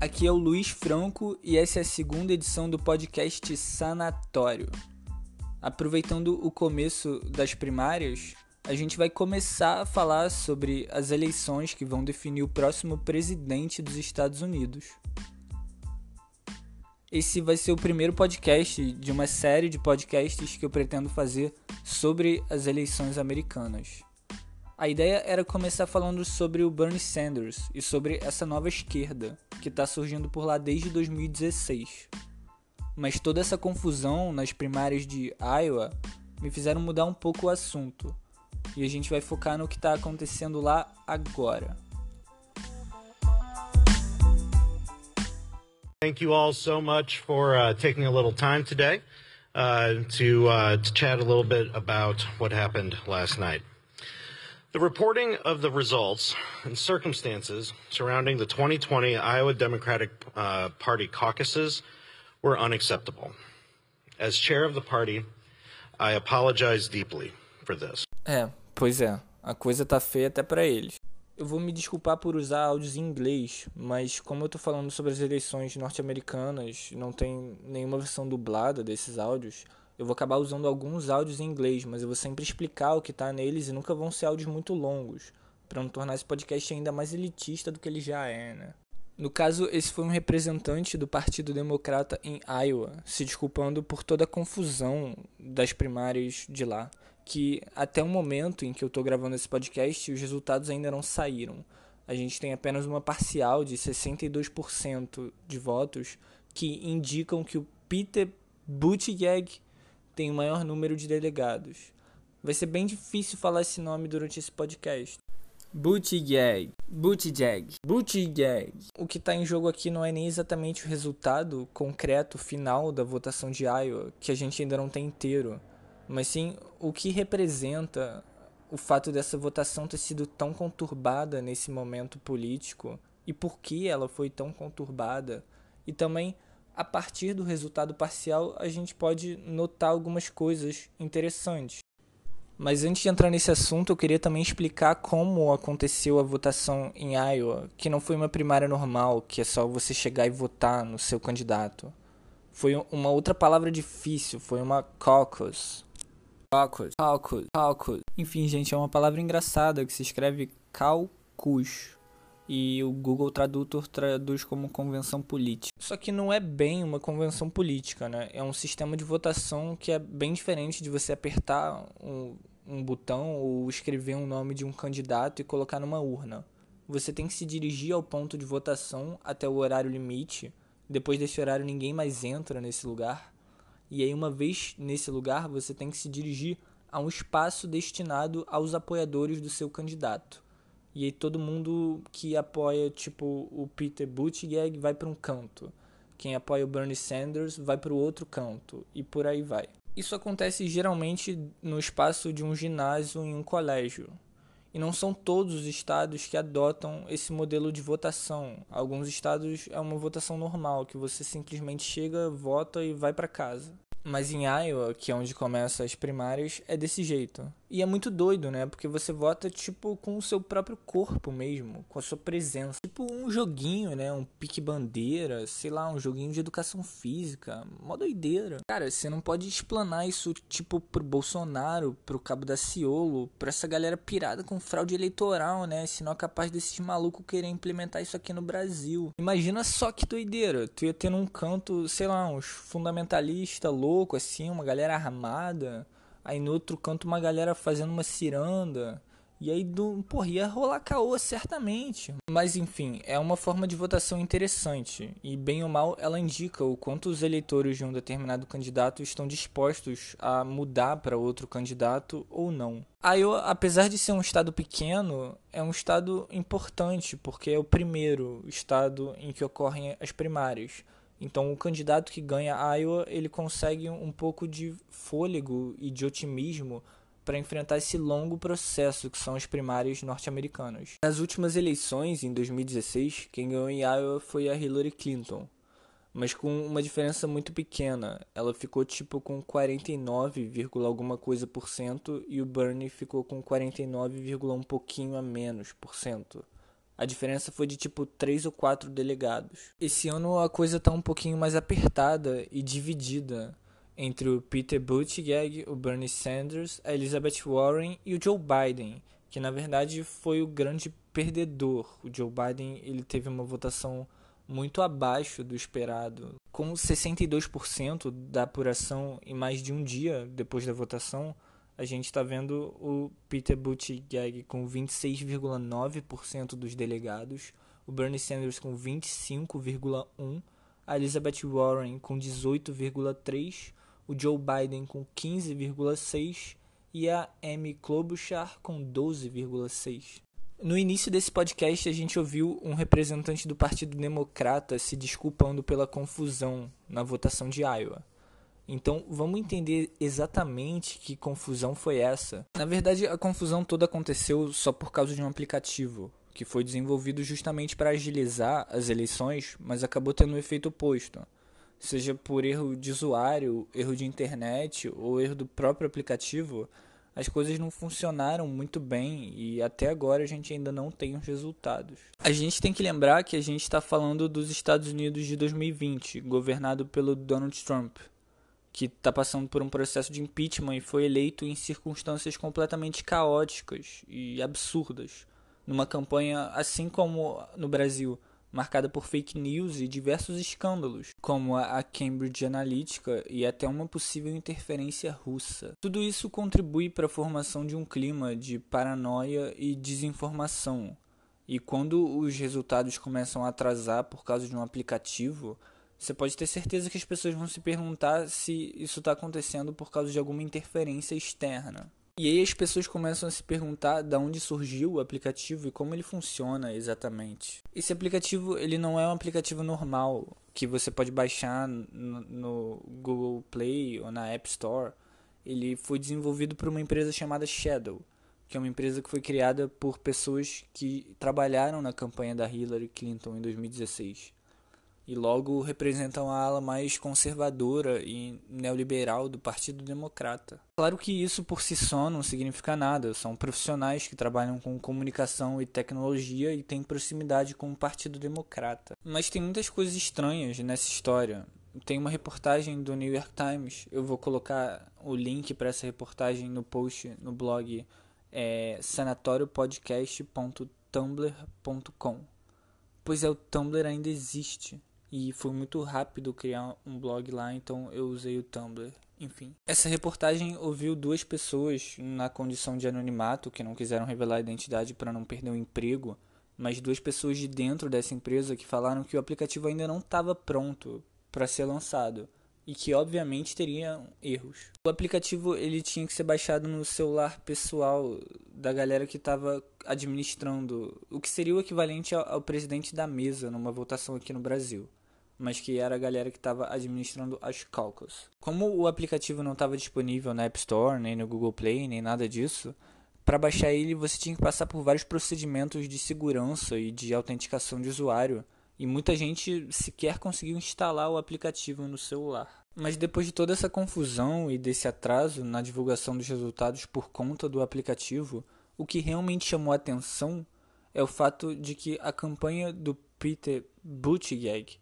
Aqui é o Luiz Franco e essa é a segunda edição do podcast Sanatório. Aproveitando o começo das primárias, a gente vai começar a falar sobre as eleições que vão definir o próximo presidente dos Estados Unidos. Esse vai ser o primeiro podcast de uma série de podcasts que eu pretendo fazer sobre as eleições americanas. A ideia era começar falando sobre o Bernie Sanders e sobre essa nova esquerda que está surgindo por lá desde 2016. Mas toda essa confusão nas primárias de Iowa me fizeram mudar um pouco o assunto e a gente vai focar no que está acontecendo lá agora. Thank you all so much for uh, taking a little time today uh, to, uh, to chat a little bit about what happened last night. The reporting of the results and circumstances surrounding the 2020 Iowa Democratic uh, Party caucuses were unacceptable. As chair of the party, I apologize deeply for this. É, pois é. A coisa tá feia até para eles. Eu vou me desculpar por usar áudios em inglês, mas como eu tô falando sobre as eleições norte-americanas, não tem nenhuma versão dublada desses áudios, eu vou acabar usando alguns áudios em inglês, mas eu vou sempre explicar o que está neles e nunca vão ser áudios muito longos, para não tornar esse podcast ainda mais elitista do que ele já é, né? No caso, esse foi um representante do Partido Democrata em Iowa, se desculpando por toda a confusão das primárias de lá, que até o momento em que eu estou gravando esse podcast, os resultados ainda não saíram. A gente tem apenas uma parcial de 62% de votos que indicam que o Peter Buttigieg tem o maior número de delegados. Vai ser bem difícil falar esse nome durante esse podcast. Buttigieg, Buttigieg, Buttigieg. O que está em jogo aqui não é nem exatamente o resultado concreto final da votação de Iowa, que a gente ainda não tem inteiro, mas sim o que representa o fato dessa votação ter sido tão conturbada nesse momento político e por que ela foi tão conturbada e também a partir do resultado parcial, a gente pode notar algumas coisas interessantes. Mas antes de entrar nesse assunto, eu queria também explicar como aconteceu a votação em Iowa, que não foi uma primária normal, que é só você chegar e votar no seu candidato. Foi uma outra palavra difícil, foi uma caucus. Caucus, caucus, caucus. Enfim, gente, é uma palavra engraçada que se escreve caucus e o Google Tradutor traduz como convenção política. Só que não é bem uma convenção política, né? É um sistema de votação que é bem diferente de você apertar um, um botão ou escrever um nome de um candidato e colocar numa urna. Você tem que se dirigir ao ponto de votação até o horário limite. Depois desse horário ninguém mais entra nesse lugar. E aí uma vez nesse lugar você tem que se dirigir a um espaço destinado aos apoiadores do seu candidato. E aí todo mundo que apoia, tipo, o Peter Buttigieg vai para um canto. Quem apoia o Bernie Sanders vai para o outro canto. E por aí vai. Isso acontece geralmente no espaço de um ginásio em um colégio. E não são todos os estados que adotam esse modelo de votação. Alguns estados é uma votação normal, que você simplesmente chega, vota e vai para casa. Mas em Iowa, que é onde começam as primárias, é desse jeito. E é muito doido, né? Porque você vota, tipo, com o seu próprio corpo mesmo, com a sua presença. Tipo um joguinho, né? Um pique-bandeira, sei lá, um joguinho de educação física. Mó doideira. Cara, você não pode explanar isso, tipo, pro Bolsonaro, pro Cabo da Ciolo, pra essa galera pirada com fraude eleitoral, né? Se não é capaz desses malucos querer implementar isso aqui no Brasil. Imagina só que doideira. Tu ia ter num canto, sei lá, uns fundamentalistas loucos, assim, uma galera armada Aí no outro canto uma galera fazendo uma ciranda. E aí, do, porra, ia rolar caô, certamente. Mas enfim, é uma forma de votação interessante. E bem ou mal, ela indica o quanto os eleitores de um determinado candidato estão dispostos a mudar para outro candidato ou não. Iowa, apesar de ser um estado pequeno, é um estado importante, porque é o primeiro estado em que ocorrem as primárias. Então, o candidato que ganha Iowa, ele consegue um pouco de fôlego e de otimismo para enfrentar esse longo processo que são as primárias norte-americanas. Nas últimas eleições, em 2016, quem ganhou em Iowa foi a Hillary Clinton, mas com uma diferença muito pequena. Ela ficou tipo com 49, alguma coisa por cento e o Bernie ficou com 49, um pouquinho a menos por cento. A diferença foi de tipo 3 ou 4 delegados. Esse ano a coisa tá um pouquinho mais apertada e dividida entre o Peter Buttigieg, o Bernie Sanders, a Elizabeth Warren e o Joe Biden, que na verdade foi o grande perdedor. O Joe Biden ele teve uma votação muito abaixo do esperado. Com 62% da apuração em mais de um dia depois da votação, a gente está vendo o Peter Buttigieg com 26,9% dos delegados, o Bernie Sanders com 25,1%, a Elizabeth Warren com 18,3%, o Joe Biden com 15,6% e a Amy Klobuchar com 12,6%. No início desse podcast, a gente ouviu um representante do Partido Democrata se desculpando pela confusão na votação de Iowa. Então, vamos entender exatamente que confusão foi essa. Na verdade, a confusão toda aconteceu só por causa de um aplicativo que foi desenvolvido justamente para agilizar as eleições, mas acabou tendo um efeito oposto. Seja por erro de usuário, erro de internet ou erro do próprio aplicativo, as coisas não funcionaram muito bem e até agora a gente ainda não tem os resultados. A gente tem que lembrar que a gente está falando dos Estados Unidos de 2020, governado pelo Donald Trump, que está passando por um processo de impeachment e foi eleito em circunstâncias completamente caóticas e absurdas, numa campanha assim como no Brasil marcada por fake news e diversos escândalos, como a Cambridge Analytica e até uma possível interferência russa. Tudo isso contribui para a formação de um clima de paranoia e desinformação. E quando os resultados começam a atrasar por causa de um aplicativo, você pode ter certeza que as pessoas vão se perguntar se isso está acontecendo por causa de alguma interferência externa. E aí as pessoas começam a se perguntar de onde surgiu o aplicativo e como ele funciona exatamente. Esse aplicativo ele não é um aplicativo normal que você pode baixar no, no Google Play ou na App Store. Ele foi desenvolvido por uma empresa chamada Shadow, que é uma empresa que foi criada por pessoas que trabalharam na campanha da Hillary Clinton em 2016 e logo representam a ala mais conservadora e neoliberal do Partido Democrata. Claro que isso por si só não significa nada, são profissionais que trabalham com comunicação e tecnologia e têm proximidade com o Partido Democrata. Mas tem muitas coisas estranhas nessa história. Tem uma reportagem do New York Times, eu vou colocar o link para essa reportagem no post no blog é sanatoriopodcast.tumblr.com. Pois é, o Tumblr ainda existe e foi muito rápido criar um blog lá, então eu usei o Tumblr. Enfim, essa reportagem ouviu duas pessoas na condição de anonimato que não quiseram revelar a identidade para não perder o emprego, mas duas pessoas de dentro dessa empresa que falaram que o aplicativo ainda não estava pronto para ser lançado e que obviamente teria erros. O aplicativo ele tinha que ser baixado no celular pessoal da galera que estava administrando, o que seria o equivalente ao, ao presidente da mesa numa votação aqui no Brasil mas que era a galera que estava administrando as calcas. Como o aplicativo não estava disponível na App Store, nem no Google Play, nem nada disso, para baixar ele você tinha que passar por vários procedimentos de segurança e de autenticação de usuário, e muita gente sequer conseguiu instalar o aplicativo no celular. Mas depois de toda essa confusão e desse atraso na divulgação dos resultados por conta do aplicativo, o que realmente chamou a atenção é o fato de que a campanha do Peter Buttigieg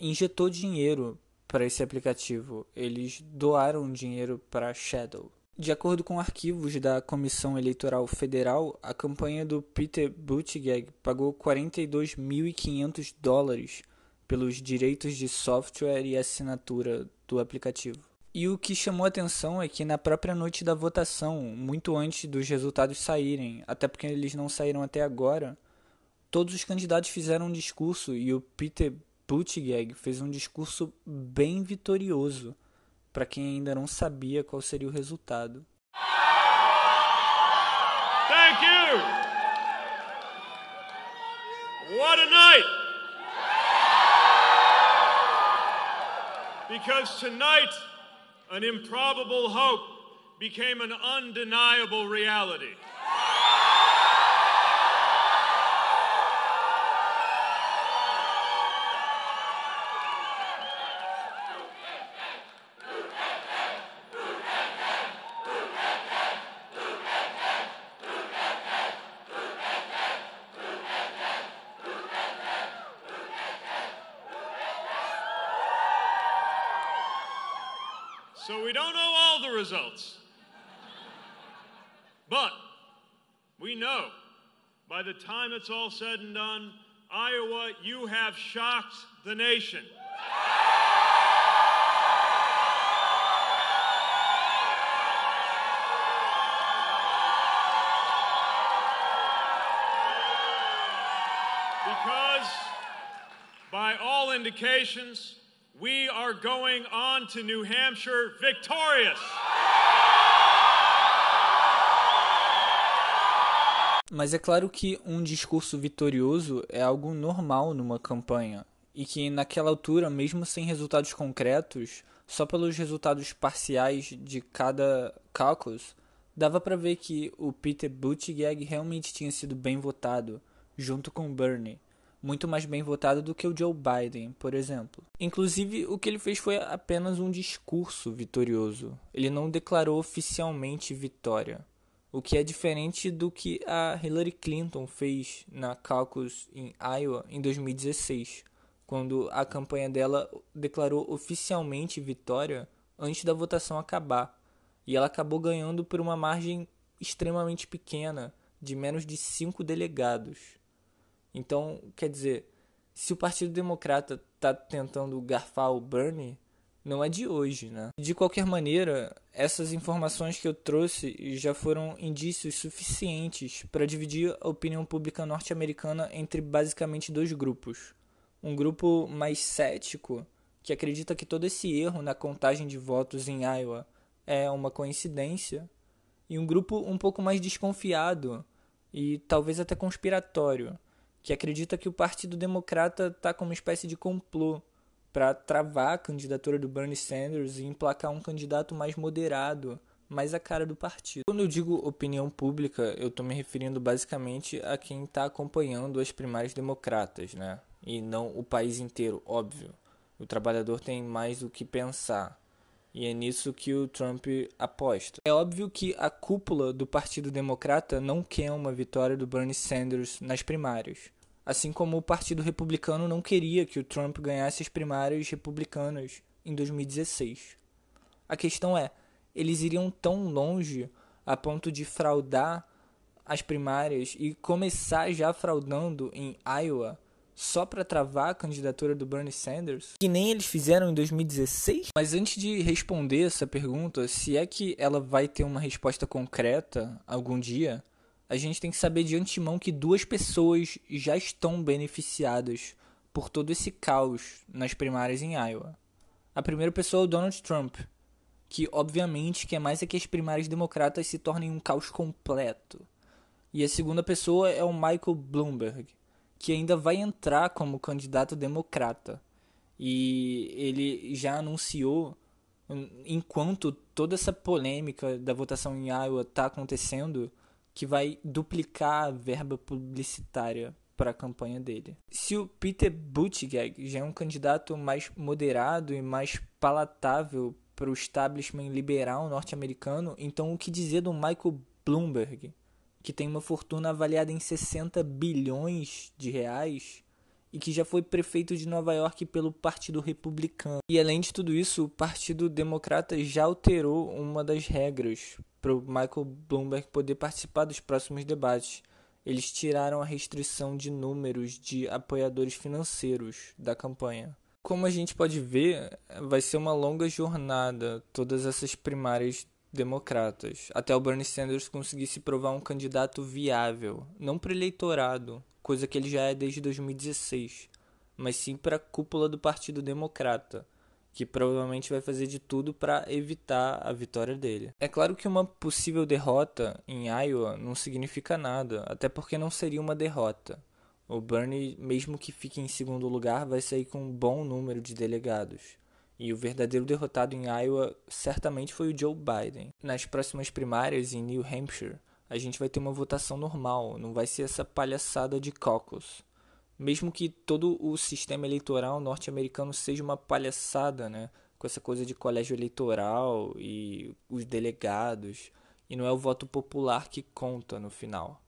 injetou dinheiro para esse aplicativo. Eles doaram dinheiro para Shadow. De acordo com arquivos da Comissão Eleitoral Federal, a campanha do Peter Buttigieg pagou 42.500 dólares pelos direitos de software e assinatura do aplicativo. E o que chamou atenção é que na própria noite da votação, muito antes dos resultados saírem, até porque eles não saíram até agora, todos os candidatos fizeram um discurso e o Peter Buttigieg fez um discurso bem vitorioso para quem ainda não sabia qual seria o resultado. Thank you. What a night. Because tonight an improbable hope became an undeniable reality. All the results. But we know by the time it's all said and done, Iowa, you have shocked the nation. Because, by all indications, we are going on to New Hampshire victorious. Mas é claro que um discurso vitorioso é algo normal numa campanha, e que naquela altura, mesmo sem resultados concretos, só pelos resultados parciais de cada caucus, dava para ver que o Peter Buttigieg realmente tinha sido bem votado, junto com Bernie, muito mais bem votado do que o Joe Biden, por exemplo. Inclusive, o que ele fez foi apenas um discurso vitorioso. Ele não declarou oficialmente vitória o que é diferente do que a Hillary Clinton fez na caucus em Iowa em 2016, quando a campanha dela declarou oficialmente vitória antes da votação acabar, e ela acabou ganhando por uma margem extremamente pequena, de menos de cinco delegados. Então, quer dizer, se o Partido Democrata está tentando garfar o Bernie, não é de hoje, né? De qualquer maneira, essas informações que eu trouxe já foram indícios suficientes para dividir a opinião pública norte-americana entre basicamente dois grupos. Um grupo mais cético, que acredita que todo esse erro na contagem de votos em Iowa é uma coincidência, e um grupo um pouco mais desconfiado e talvez até conspiratório, que acredita que o Partido Democrata está como uma espécie de complô para travar a candidatura do Bernie Sanders e emplacar um candidato mais moderado, mais a cara do partido. Quando eu digo opinião pública, eu estou me referindo basicamente a quem está acompanhando as primárias democratas, né? E não o país inteiro, óbvio. O trabalhador tem mais o que pensar. E é nisso que o Trump aposta. É óbvio que a cúpula do Partido Democrata não quer uma vitória do Bernie Sanders nas primárias assim como o Partido Republicano não queria que o Trump ganhasse as primárias republicanas em 2016. A questão é, eles iriam tão longe a ponto de fraudar as primárias e começar já fraudando em Iowa só para travar a candidatura do Bernie Sanders, que nem eles fizeram em 2016? Mas antes de responder essa pergunta, se é que ela vai ter uma resposta concreta algum dia, a gente tem que saber de antemão que duas pessoas já estão beneficiadas por todo esse caos nas primárias em Iowa. A primeira pessoa é o Donald Trump, que obviamente quer mais é que as primárias democratas se tornem um caos completo. E a segunda pessoa é o Michael Bloomberg, que ainda vai entrar como candidato democrata. E ele já anunciou, enquanto toda essa polêmica da votação em Iowa está acontecendo, que vai duplicar a verba publicitária para a campanha dele. Se o Peter Buttigieg já é um candidato mais moderado e mais palatável para o establishment liberal norte-americano, então o que dizer do Michael Bloomberg, que tem uma fortuna avaliada em 60 bilhões de reais e que já foi prefeito de Nova York pelo Partido Republicano. E além de tudo isso, o Partido Democrata já alterou uma das regras para o Michael Bloomberg poder participar dos próximos debates. Eles tiraram a restrição de números de apoiadores financeiros da campanha. Como a gente pode ver, vai ser uma longa jornada todas essas primárias democratas, até o Bernie Sanders conseguir se provar um candidato viável, não para eleitorado, coisa que ele já é desde 2016, mas sim para a cúpula do Partido Democrata, que provavelmente vai fazer de tudo para evitar a vitória dele. É claro que uma possível derrota em Iowa não significa nada, até porque não seria uma derrota. O Bernie, mesmo que fique em segundo lugar, vai sair com um bom número de delegados. E o verdadeiro derrotado em Iowa certamente foi o Joe Biden. Nas próximas primárias em New Hampshire, a gente vai ter uma votação normal, não vai ser essa palhaçada de caucus. Mesmo que todo o sistema eleitoral norte-americano seja uma palhaçada, né? Com essa coisa de colégio eleitoral e os delegados, e não é o voto popular que conta no final.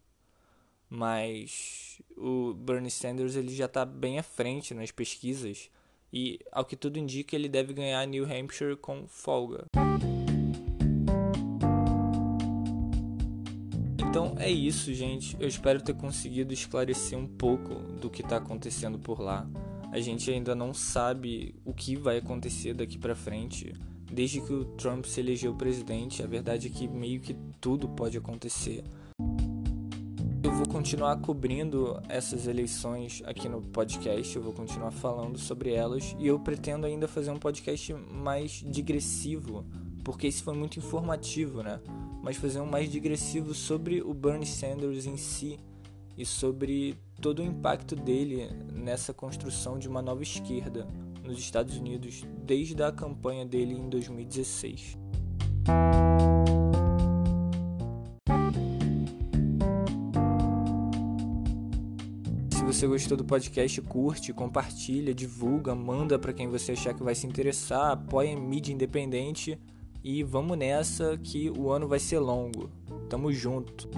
Mas o Bernie Sanders ele já está bem à frente nas pesquisas E ao que tudo indica, ele deve ganhar New Hampshire com folga. Então é isso, gente. Eu espero ter conseguido esclarecer um pouco do que está acontecendo por lá. A gente ainda não sabe o que vai acontecer daqui para frente. Desde que o Trump se elegeu presidente, a verdade é que meio que tudo pode acontecer. Eu vou continuar cobrindo essas eleições aqui no podcast, eu vou continuar falando sobre elas e eu pretendo ainda fazer um podcast mais digressivo, porque esse foi muito informativo, né? Mas fazer um mais digressivo sobre o Bernie Sanders em si e sobre todo o impacto dele nessa construção de uma nova esquerda nos Estados Unidos desde a campanha dele em 2016. Se você gostou do podcast, curte, compartilha, divulga, manda para quem você achar que vai se interessar, apoia mídia independente e vamos nessa que o ano vai ser longo. Tamo junto.